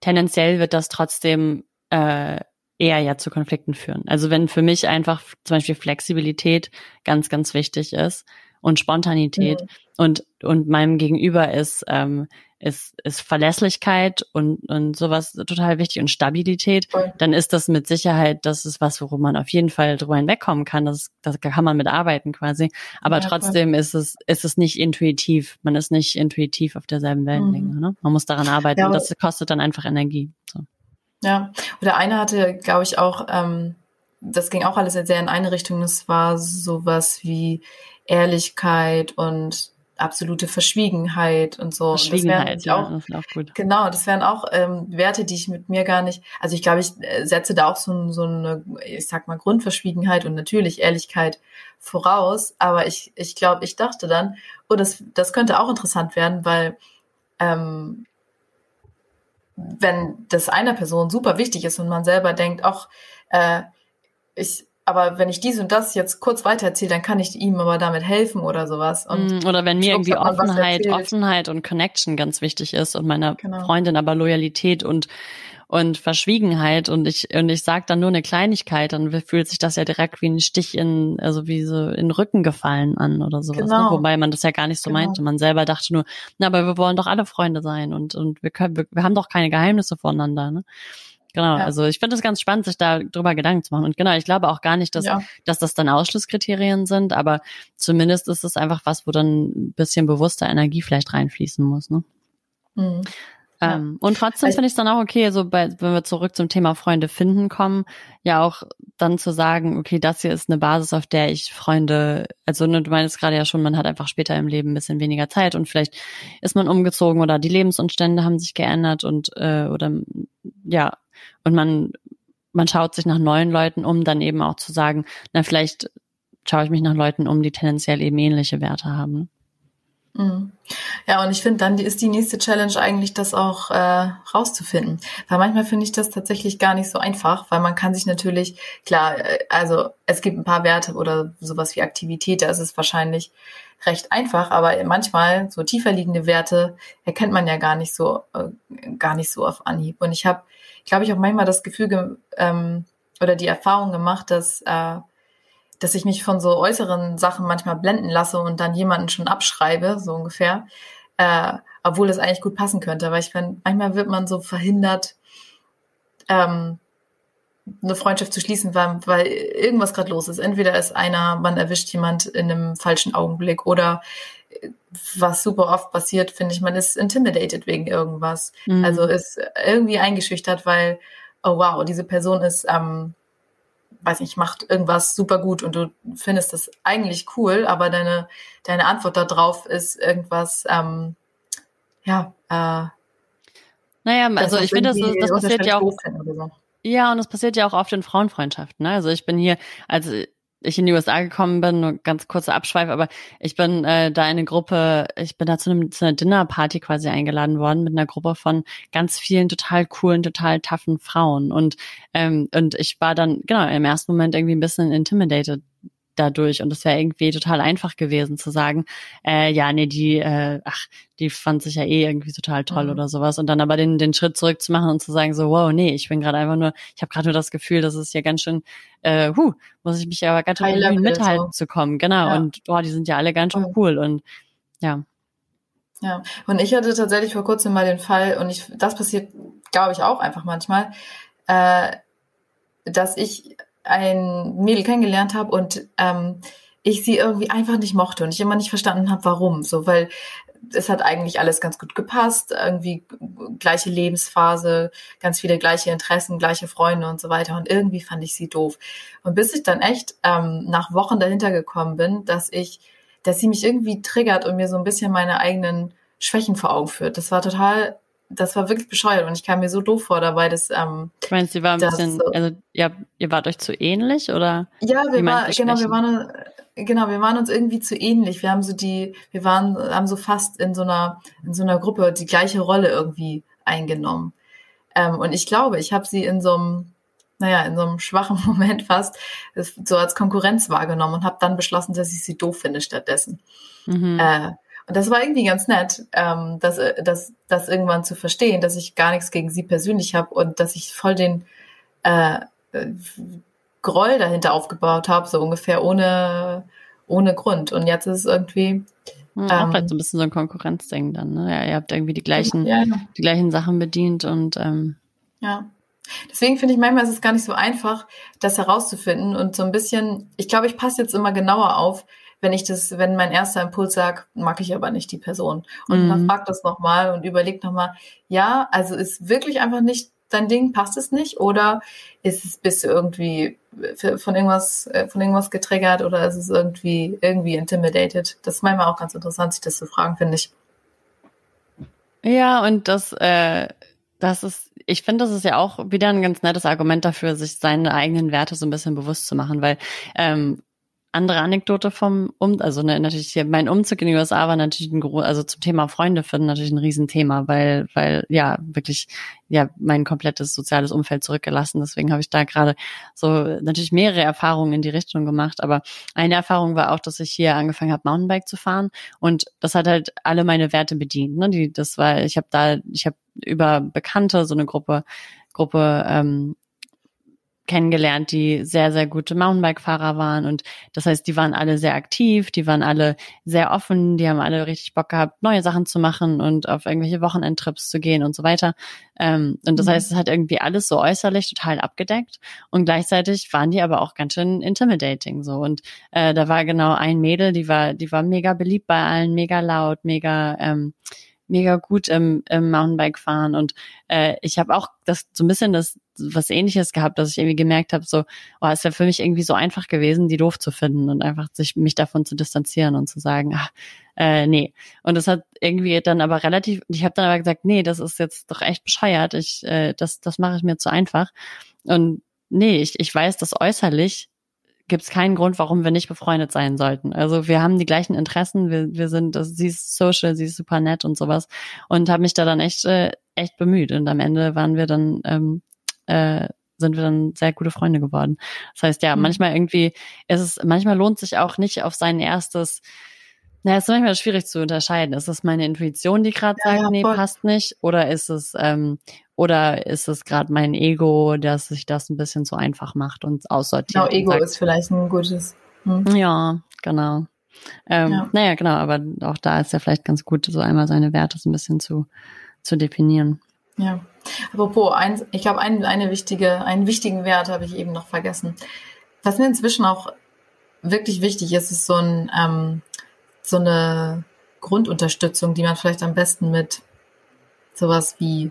tendenziell wird das trotzdem äh, eher ja zu Konflikten führen. Also wenn für mich einfach zum Beispiel Flexibilität ganz, ganz wichtig ist, und Spontanität mhm. und und meinem Gegenüber ist ähm, ist ist Verlässlichkeit und und sowas total wichtig und Stabilität, Voll. dann ist das mit Sicherheit das ist was, worum man auf jeden Fall drüber hinwegkommen kann. Das das kann man mit arbeiten quasi. Aber ja, trotzdem voll. ist es ist es nicht intuitiv. Man ist nicht intuitiv auf derselben Wellenlänge. Mhm. Ne? Man muss daran arbeiten. Ja, und das kostet dann einfach Energie. So. Ja, oder einer hatte, glaube ich, auch ähm, das ging auch alles sehr in eine Richtung. Das war sowas wie Ehrlichkeit und absolute Verschwiegenheit und so. Verschwiegenheit, das ja, auch, das auch gut. Genau, das wären auch ähm, Werte, die ich mit mir gar nicht, also ich glaube, ich äh, setze da auch so, so eine, ich sag mal, Grundverschwiegenheit und natürlich Ehrlichkeit voraus, aber ich, ich glaube, ich dachte dann, oh, das, das könnte auch interessant werden, weil ähm, wenn das einer Person super wichtig ist und man selber denkt, ach, äh, ich, aber wenn ich dies und das jetzt kurz weitererzähle, dann kann ich ihm aber damit helfen oder sowas. Und mm, oder wenn mir irgendwie Offenheit, Offenheit und Connection ganz wichtig ist und meiner genau. Freundin aber Loyalität und und Verschwiegenheit und ich und ich sage dann nur eine Kleinigkeit, dann fühlt sich das ja direkt wie ein Stich in also wie so in den Rücken gefallen an oder sowas. Ne? Genau. Ne? Wobei man das ja gar nicht so genau. meinte. Man selber dachte nur, na, aber wir wollen doch alle Freunde sein und und wir können wir, wir haben doch keine Geheimnisse voneinander. Ne? Genau, ja. also ich finde es ganz spannend, sich da drüber Gedanken zu machen. Und genau, ich glaube auch gar nicht, dass, ja. dass das dann Ausschlusskriterien sind, aber zumindest ist es einfach was, wo dann ein bisschen bewusster Energie vielleicht reinfließen muss. Ne? Mhm. Ähm, und trotzdem also, finde ich es dann auch okay, so bei, wenn wir zurück zum Thema Freunde finden kommen, ja auch dann zu sagen, okay, das hier ist eine Basis, auf der ich Freunde, also ne, du meinst gerade ja schon, man hat einfach später im Leben ein bisschen weniger Zeit und vielleicht ist man umgezogen oder die Lebensumstände haben sich geändert und äh, oder ja, und man, man schaut sich nach neuen Leuten um, dann eben auch zu sagen, na, vielleicht schaue ich mich nach Leuten um, die tendenziell eben ähnliche Werte haben. Mhm. Ja, und ich finde, dann ist die nächste Challenge eigentlich, das auch äh, rauszufinden. Weil manchmal finde ich das tatsächlich gar nicht so einfach, weil man kann sich natürlich, klar, äh, also es gibt ein paar Werte oder sowas wie Aktivität, da ist es wahrscheinlich recht einfach, aber manchmal so tiefer liegende Werte erkennt man ja gar nicht so, äh, gar nicht so auf Anhieb. Und ich habe, glaube ich, auch manchmal das Gefühl ähm, oder die Erfahrung gemacht, dass äh, dass ich mich von so äußeren Sachen manchmal blenden lasse und dann jemanden schon abschreibe, so ungefähr, äh, obwohl es eigentlich gut passen könnte. Weil ich finde, manchmal wird man so verhindert, ähm, eine Freundschaft zu schließen, weil, weil irgendwas gerade los ist. Entweder ist einer, man erwischt jemand in einem falschen Augenblick oder was super oft passiert, finde ich, man ist intimidated wegen irgendwas. Mhm. Also ist irgendwie eingeschüchtert, weil, oh wow, diese Person ist ähm, weiß nicht, macht irgendwas super gut und du findest das eigentlich cool, aber deine, deine Antwort darauf ist irgendwas, ähm, ja, äh, naja, also ich finde, das, das passiert ja auch. Ja, und das passiert ja auch oft in Frauenfreundschaften. Ne? Also ich bin hier, also ich in die USA gekommen bin, nur ganz kurzer Abschweif, aber ich bin äh, da in eine Gruppe, ich bin da zu, einem, zu einer Dinnerparty quasi eingeladen worden mit einer Gruppe von ganz vielen total coolen, total toughen Frauen. Und, ähm, und ich war dann, genau, im ersten Moment irgendwie ein bisschen intimidated dadurch und es wäre irgendwie total einfach gewesen zu sagen, äh, ja, nee, die, äh, ach, die fand sich ja eh irgendwie total toll mhm. oder sowas und dann aber den, den Schritt zurück zu machen und zu sagen so, wow, nee, ich bin gerade einfach nur, ich habe gerade nur das Gefühl, dass es ja ganz schön, äh, huh, muss ich mich aber ganz schön mithalten so. zu kommen, genau ja. und boah, die sind ja alle ganz schön cool und ja. Ja, und ich hatte tatsächlich vor kurzem mal den Fall und ich, das passiert, glaube ich, auch einfach manchmal, äh, dass ich ein Mädel kennengelernt habe und ähm, ich sie irgendwie einfach nicht mochte und ich immer nicht verstanden habe, warum. So, weil es hat eigentlich alles ganz gut gepasst, irgendwie gleiche Lebensphase, ganz viele gleiche Interessen, gleiche Freunde und so weiter. Und irgendwie fand ich sie doof. Und bis ich dann echt ähm, nach Wochen dahinter gekommen bin, dass ich, dass sie mich irgendwie triggert und mir so ein bisschen meine eigenen Schwächen vor Augen führt. Das war total das war wirklich bescheuert und ich kam mir so doof vor dabei, dass ähm, Ich meine, sie war ein bisschen, so, also ja, ihr wart euch zu ähnlich oder? Ja, wir waren, genau, wir waren, genau, wir waren uns irgendwie zu ähnlich. Wir haben so die, wir waren, haben so fast in so einer, in so einer Gruppe die gleiche Rolle irgendwie eingenommen. Ähm, und ich glaube, ich habe sie in so einem, naja, in so einem schwachen Moment fast so als Konkurrenz wahrgenommen und habe dann beschlossen, dass ich sie doof finde stattdessen. Mhm. Äh, und das war irgendwie ganz nett, ähm, das, äh, das, das irgendwann zu verstehen, dass ich gar nichts gegen sie persönlich habe und dass ich voll den äh, äh Groll dahinter aufgebaut habe, so ungefähr ohne, ohne Grund. Und jetzt ist es irgendwie. Ja, auch ähm, vielleicht so ein bisschen so ein Konkurrenzding dann, ne? Ja, ihr habt irgendwie die gleichen, ja, ja. die gleichen Sachen bedient und ähm, ja. Deswegen finde ich manchmal ist es gar nicht so einfach, das herauszufinden und so ein bisschen, ich glaube, ich passe jetzt immer genauer auf, wenn ich das, wenn mein erster Impuls sagt, mag ich aber nicht die Person. Und mhm. dann frag das nochmal und überleg nochmal, ja, also ist wirklich einfach nicht dein Ding, passt es nicht? Oder ist es, bist du irgendwie von irgendwas, äh, von irgendwas getriggert oder ist es irgendwie, irgendwie intimidated? Das ist manchmal auch ganz interessant, sich das zu fragen, finde ich. Ja, und das, äh, das ist, ich finde, das ist ja auch wieder ein ganz nettes Argument dafür, sich seine eigenen Werte so ein bisschen bewusst zu machen, weil ähm, andere Anekdote vom um also ne, natürlich hier mein Umzug in die USA war natürlich ein also zum Thema Freunde finden natürlich ein Riesenthema, weil weil ja wirklich ja mein komplettes soziales Umfeld zurückgelassen. Deswegen habe ich da gerade so natürlich mehrere Erfahrungen in die Richtung gemacht. Aber eine Erfahrung war auch, dass ich hier angefangen habe Mountainbike zu fahren und das hat halt alle meine Werte bedient. Ne? Die das war ich habe da ich habe über Bekannte so eine Gruppe Gruppe ähm, kennengelernt, die sehr, sehr gute Mountainbike-Fahrer waren. Und das heißt, die waren alle sehr aktiv, die waren alle sehr offen, die haben alle richtig Bock gehabt, neue Sachen zu machen und auf irgendwelche Wochenendtrips zu gehen und so weiter. Ähm, und das mhm. heißt, es hat irgendwie alles so äußerlich total abgedeckt. Und gleichzeitig waren die aber auch ganz schön intimidating so. Und äh, da war genau ein Mädel, die war, die war mega beliebt bei allen, mega laut, mega ähm, mega gut im, im Mountainbike fahren und äh, ich habe auch das so ein bisschen das was ähnliches gehabt, dass ich irgendwie gemerkt habe, so, oh, es wäre für mich irgendwie so einfach gewesen, die doof zu finden und einfach sich mich davon zu distanzieren und zu sagen, ach, äh, nee. Und das hat irgendwie dann aber relativ, ich habe dann aber gesagt, nee, das ist jetzt doch echt bescheuert, ich, äh, das, das mache ich mir zu einfach. Und nee, ich, ich weiß, dass äußerlich gibt es keinen Grund, warum wir nicht befreundet sein sollten. Also wir haben die gleichen Interessen, wir, wir sind, also, sie ist social, sie ist super nett und sowas und habe mich da dann echt, äh, echt bemüht und am Ende waren wir dann, ähm, äh, sind wir dann sehr gute Freunde geworden. Das heißt, ja, mhm. manchmal irgendwie ist es, manchmal lohnt sich auch nicht auf sein erstes na, ist manchmal schwierig zu unterscheiden. Ist es meine Intuition, die gerade ja, sagt, ja, nee, passt nicht? Oder ist es, ähm, oder ist es gerade mein Ego, dass sich das ein bisschen zu einfach macht und aussortiert? Genau, Ego sagt, ist vielleicht ein gutes. Hm. Ja, genau. Ähm, ja. Naja, genau, aber auch da ist ja vielleicht ganz gut, so einmal seine Werte so ein bisschen zu, zu definieren. Ja. Apropos, eins, ich glaube, ein, eine wichtige, einen wichtigen Wert habe ich eben noch vergessen. Was mir inzwischen auch wirklich wichtig ist, ist so ein ähm, so eine Grundunterstützung, die man vielleicht am besten mit sowas wie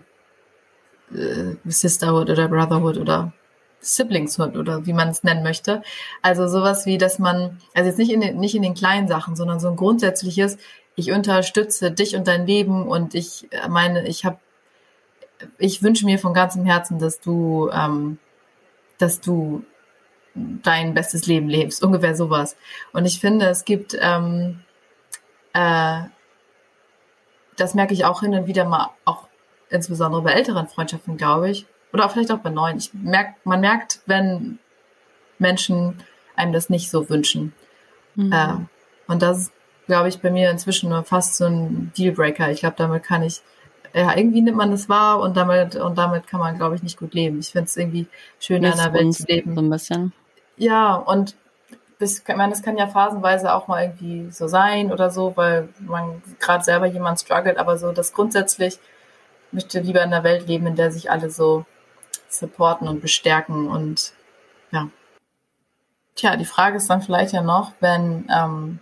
äh, Sisterhood oder Brotherhood oder Siblingshood oder wie man es nennen möchte. Also sowas wie, dass man, also jetzt nicht in den, nicht in den kleinen Sachen, sondern so ein grundsätzliches, ich unterstütze dich und dein Leben und ich meine, ich habe, ich wünsche mir von ganzem Herzen, dass du, ähm, dass du dein bestes Leben lebst, ungefähr sowas. Und ich finde, es gibt ähm, äh, das merke ich auch hin und wieder mal, auch insbesondere bei älteren Freundschaften, glaube ich, oder vielleicht auch bei neuen. Ich merk, man merkt, wenn Menschen einem das nicht so wünschen. Mhm. Äh, und das ist, glaube ich, bei mir inzwischen nur fast so ein Dealbreaker. Ich glaube, damit kann ich, ja, irgendwie nimmt man das wahr und damit, und damit kann man, glaube ich, nicht gut leben. Ich finde es irgendwie schön, in einer Welt zu leben. So ein bisschen. Ja, und das, ich meine, das kann ja phasenweise auch mal irgendwie so sein oder so, weil man gerade selber jemand struggelt, aber so das grundsätzlich möchte lieber in einer Welt leben, in der sich alle so supporten und bestärken und ja. Tja, die Frage ist dann vielleicht ja noch, wenn, ähm,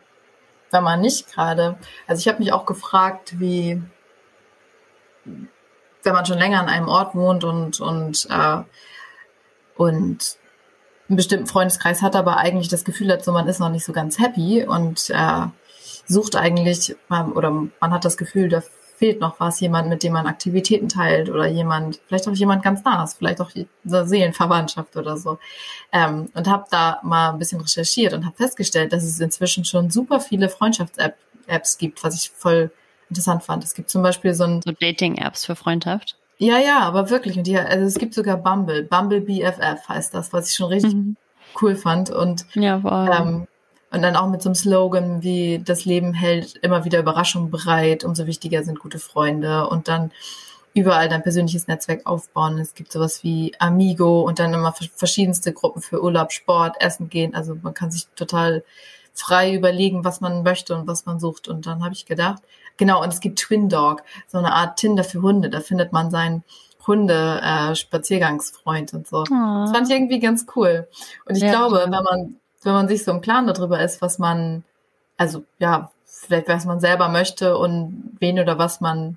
wenn man nicht gerade, also ich habe mich auch gefragt, wie, wenn man schon länger an einem Ort wohnt und, und, äh, und einen bestimmten Freundeskreis hat, aber eigentlich das Gefühl hat, so man ist noch nicht so ganz happy und äh, sucht eigentlich oder man hat das Gefühl, da fehlt noch was, jemand, mit dem man Aktivitäten teilt oder jemand, vielleicht auch jemand ganz nahes, vielleicht auch eine Seelenverwandtschaft oder so. Ähm, und habe da mal ein bisschen recherchiert und habe festgestellt, dass es inzwischen schon super viele Freundschafts-Apps gibt, was ich voll interessant fand. Es gibt zum Beispiel so ein so Dating-Apps für Freundschaft. Ja, ja, aber wirklich. Und die, also es gibt sogar Bumble. Bumble BFF heißt das, was ich schon richtig mhm. cool fand. Und, ja, wow. ähm, und dann auch mit so einem Slogan wie das Leben hält immer wieder Überraschungen bereit, umso wichtiger sind gute Freunde. Und dann überall dein persönliches Netzwerk aufbauen. Es gibt sowas wie Amigo und dann immer verschiedenste Gruppen für Urlaub, Sport, Essen gehen. Also man kann sich total frei überlegen, was man möchte und was man sucht. Und dann habe ich gedacht, Genau, und es gibt Twin Dog, so eine Art Tinder für Hunde. Da findet man seinen Hunde-Spaziergangsfreund äh, und so. Oh. Das fand ich irgendwie ganz cool. Und ich ja, glaube, wenn man, wenn man sich so im Klaren darüber ist, was man, also ja, vielleicht was man selber möchte und wen oder was man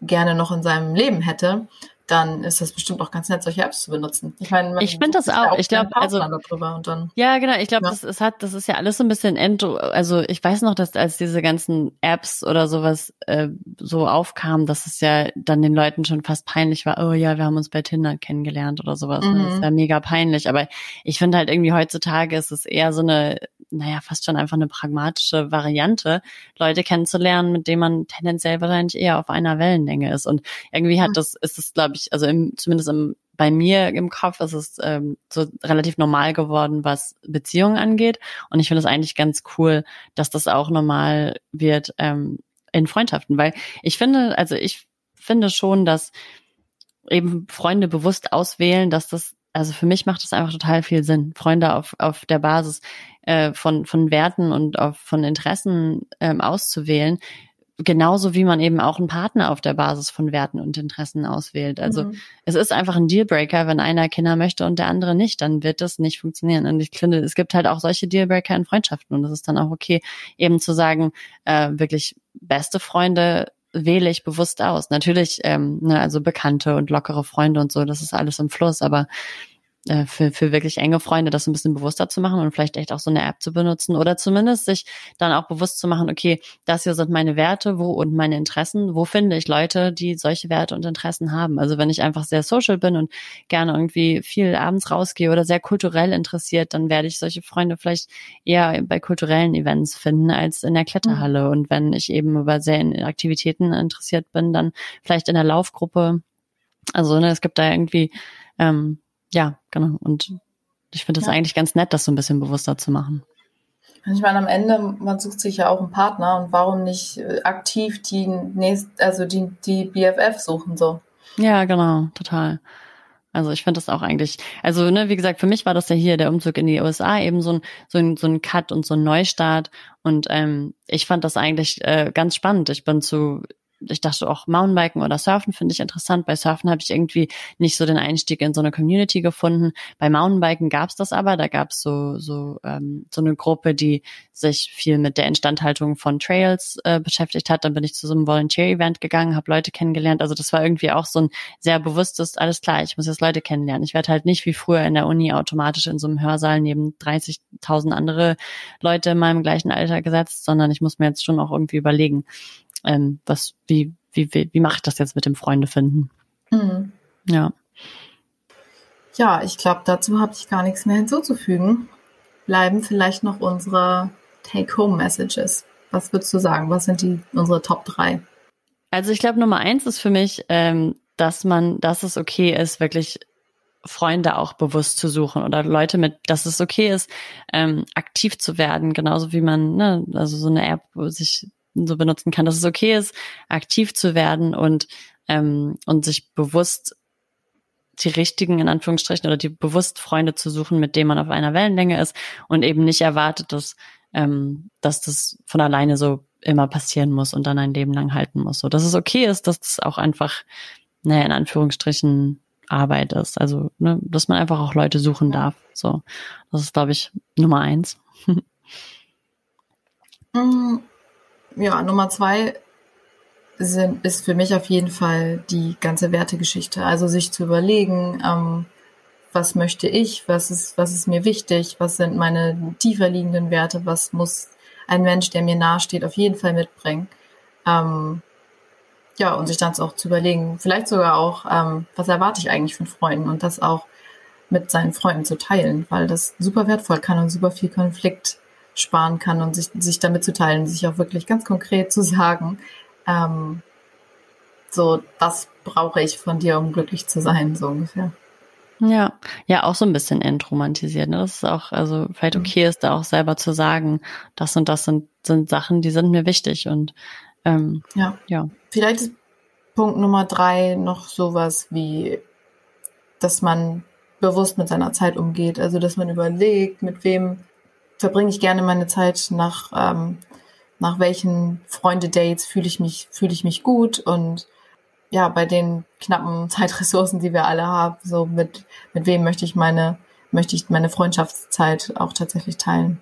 gerne noch in seinem Leben hätte, dann ist das bestimmt auch ganz nett, solche Apps zu benutzen. Ich meine, ich finde das auch. ich glaube, also dann, ja, genau. Ich glaube, ja. das ist hat, das ist ja alles so ein bisschen end. Also ich weiß noch, dass als diese ganzen Apps oder sowas äh, so aufkamen, dass es ja dann den Leuten schon fast peinlich war. Oh ja, wir haben uns bei Tinder kennengelernt oder sowas. Mhm. Das ist ja mega peinlich. Aber ich finde halt irgendwie heutzutage ist es eher so eine, naja, fast schon einfach eine pragmatische Variante, Leute kennenzulernen, mit denen man tendenziell wahrscheinlich eher auf einer Wellenlänge ist. Und irgendwie hat das, ist es, glaube ich, also im, zumindest im, bei mir im Kopf ist es ähm, so relativ normal geworden, was Beziehungen angeht. Und ich finde es eigentlich ganz cool, dass das auch normal wird ähm, in Freundschaften, weil ich finde, also ich finde schon, dass eben Freunde bewusst auswählen, dass das also für mich macht das einfach total viel Sinn, Freunde auf, auf der Basis äh, von, von Werten und auf, von Interessen ähm, auszuwählen, genauso wie man eben auch einen Partner auf der Basis von Werten und Interessen auswählt. Also mhm. es ist einfach ein Dealbreaker, wenn einer Kinder möchte und der andere nicht, dann wird das nicht funktionieren. Und ich finde, es gibt halt auch solche Dealbreaker in Freundschaften und es ist dann auch okay, eben zu sagen, äh, wirklich beste Freunde wähle ich bewusst aus. Natürlich, ähm, ne, also Bekannte und lockere Freunde und so, das ist alles im Fluss, aber äh, für, für wirklich enge Freunde das ein bisschen bewusster zu machen und vielleicht echt auch so eine App zu benutzen oder zumindest sich dann auch bewusst zu machen, okay, das hier sind meine Werte, wo und meine Interessen, wo finde ich Leute, die solche Werte und Interessen haben. Also wenn ich einfach sehr social bin und gerne irgendwie viel abends rausgehe oder sehr kulturell interessiert, dann werde ich solche Freunde vielleicht eher bei kulturellen Events finden als in der Kletterhalle. Mhm. Und wenn ich eben über sehr in Aktivitäten interessiert bin, dann vielleicht in der Laufgruppe. Also ne, es gibt da irgendwie ähm, ja, genau. Und ich finde es ja. eigentlich ganz nett, das so ein bisschen bewusster zu machen. Ich meine, am Ende, man sucht sich ja auch einen Partner und warum nicht äh, aktiv die nächst, also die, die BFF suchen so. Ja, genau, total. Also ich finde das auch eigentlich, also ne, wie gesagt, für mich war das ja hier der Umzug in die USA eben so ein so ein, so ein Cut und so ein Neustart und ähm, ich fand das eigentlich äh, ganz spannend. Ich bin zu ich dachte auch Mountainbiken oder Surfen finde ich interessant. Bei Surfen habe ich irgendwie nicht so den Einstieg in so eine Community gefunden. Bei Mountainbiken gab es das aber. Da gab es so so ähm, so eine Gruppe, die sich viel mit der Instandhaltung von Trails äh, beschäftigt hat. Dann bin ich zu so einem Volunteer-Event gegangen, habe Leute kennengelernt. Also das war irgendwie auch so ein sehr bewusstes, alles klar, ich muss jetzt Leute kennenlernen. Ich werde halt nicht wie früher in der Uni automatisch in so einem Hörsaal neben 30.000 andere Leute in meinem gleichen Alter gesetzt, sondern ich muss mir jetzt schon auch irgendwie überlegen, ähm, was, wie, wie, wie, wie mache ich das jetzt mit dem Freunde finden? Mhm. Ja. Ja, ich glaube, dazu habe ich gar nichts mehr hinzuzufügen. Bleiben vielleicht noch unsere Take-Home-Messages. Was würdest du sagen? Was sind die unsere Top drei? Also ich glaube, Nummer eins ist für mich, ähm, dass man, dass es okay ist, wirklich Freunde auch bewusst zu suchen oder Leute mit, dass es okay ist, ähm, aktiv zu werden, genauso wie man, ne, also so eine App, wo sich so benutzen kann, dass es okay ist, aktiv zu werden und, ähm, und sich bewusst die richtigen, in Anführungsstrichen, oder die bewusst Freunde zu suchen, mit denen man auf einer Wellenlänge ist und eben nicht erwartet, dass, ähm, dass das von alleine so immer passieren muss und dann ein Leben lang halten muss. So, dass es okay ist, dass das auch einfach, naja, in Anführungsstrichen Arbeit ist. Also, ne, dass man einfach auch Leute suchen darf. So, das ist, glaube ich, Nummer eins. Ja, Nummer zwei sind, ist für mich auf jeden Fall die ganze Wertegeschichte. Also sich zu überlegen, ähm, was möchte ich, was ist, was ist mir wichtig, was sind meine tiefer liegenden Werte, was muss ein Mensch, der mir nahesteht, auf jeden Fall mitbringen. Ähm, ja, und sich dann auch zu überlegen, vielleicht sogar auch, ähm, was erwarte ich eigentlich von Freunden und das auch mit seinen Freunden zu teilen, weil das super wertvoll kann und super viel Konflikt sparen kann und sich, sich damit zu teilen, sich auch wirklich ganz konkret zu sagen, ähm, so, das brauche ich von dir, um glücklich zu sein, so ungefähr. Ja, ja, auch so ein bisschen entromantisiert. Ne? Das ist auch, also vielleicht mhm. okay ist, da auch selber zu sagen, das und das sind, sind Sachen, die sind mir wichtig und ähm, ja. ja. Vielleicht ist Punkt Nummer drei noch sowas wie, dass man bewusst mit seiner Zeit umgeht. Also dass man überlegt, mit wem verbringe ich gerne meine Zeit nach, ähm, nach welchen Freunde-Dates fühle ich mich, fühle ich mich gut und ja, bei den knappen Zeitressourcen, die wir alle haben, so mit, mit wem möchte ich meine, möchte ich meine Freundschaftszeit auch tatsächlich teilen.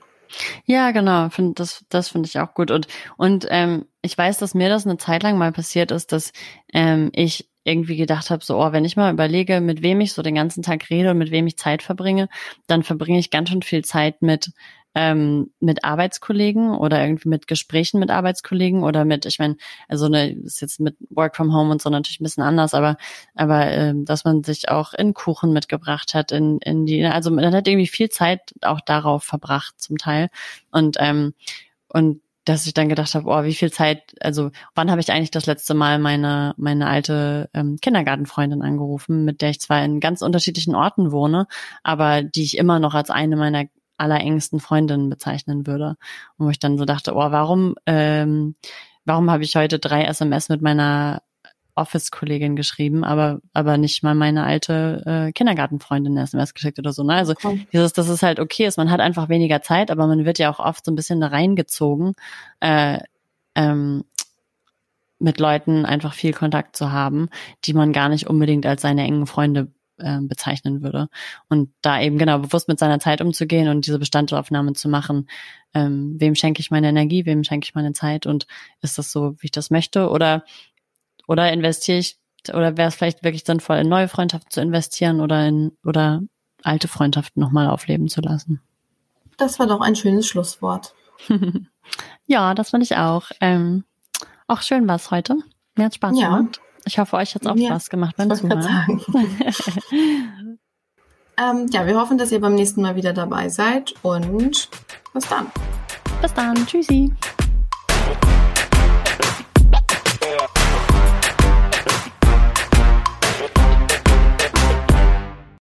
Ja, genau, find, das, das finde ich auch gut. Und, und ähm, ich weiß, dass mir das eine Zeit lang mal passiert ist, dass ähm, ich irgendwie gedacht habe, so, oh, wenn ich mal überlege, mit wem ich so den ganzen Tag rede und mit wem ich Zeit verbringe, dann verbringe ich ganz schön viel Zeit mit ähm, mit Arbeitskollegen oder irgendwie mit Gesprächen mit Arbeitskollegen oder mit, ich meine, also ne, ist jetzt mit Work from Home und so natürlich ein bisschen anders, aber aber ähm, dass man sich auch in Kuchen mitgebracht hat, in, in die, also man hat irgendwie viel Zeit auch darauf verbracht zum Teil. Und ähm, und dass ich dann gedacht habe, oh, wie viel Zeit, also wann habe ich eigentlich das letzte Mal meine meine alte ähm, Kindergartenfreundin angerufen, mit der ich zwar in ganz unterschiedlichen Orten wohne, aber die ich immer noch als eine meiner allerengsten Freundinnen bezeichnen würde. Und wo ich dann so dachte, oh, warum, ähm, warum habe ich heute drei SMS mit meiner Office-Kollegin geschrieben, aber aber nicht mal meine alte äh, Kindergartenfreundin eine SMS geschickt oder so. Ne? Also okay. dieses, dass es halt okay ist, man hat einfach weniger Zeit, aber man wird ja auch oft so ein bisschen reingezogen, äh, ähm, mit Leuten einfach viel Kontakt zu haben, die man gar nicht unbedingt als seine engen Freunde äh, bezeichnen würde. Und da eben genau bewusst mit seiner Zeit umzugehen und diese Bestandsaufnahme zu machen, ähm, wem schenke ich meine Energie, wem schenke ich meine Zeit und ist das so, wie ich das möchte? Oder, oder investiere ich, oder wäre es vielleicht wirklich sinnvoll, in neue Freundschaften zu investieren oder in, oder alte Freundschaften nochmal aufleben zu lassen. Das war doch ein schönes Schlusswort. ja, das fand ich auch. Ähm, auch schön war es heute. Mir hat Spaß ja. gemacht. Ich hoffe, euch hat es auch ja, Spaß gemacht beim Zuhören. ähm, ja, wir hoffen, dass ihr beim nächsten Mal wieder dabei seid und bis dann. Bis dann. Tschüssi.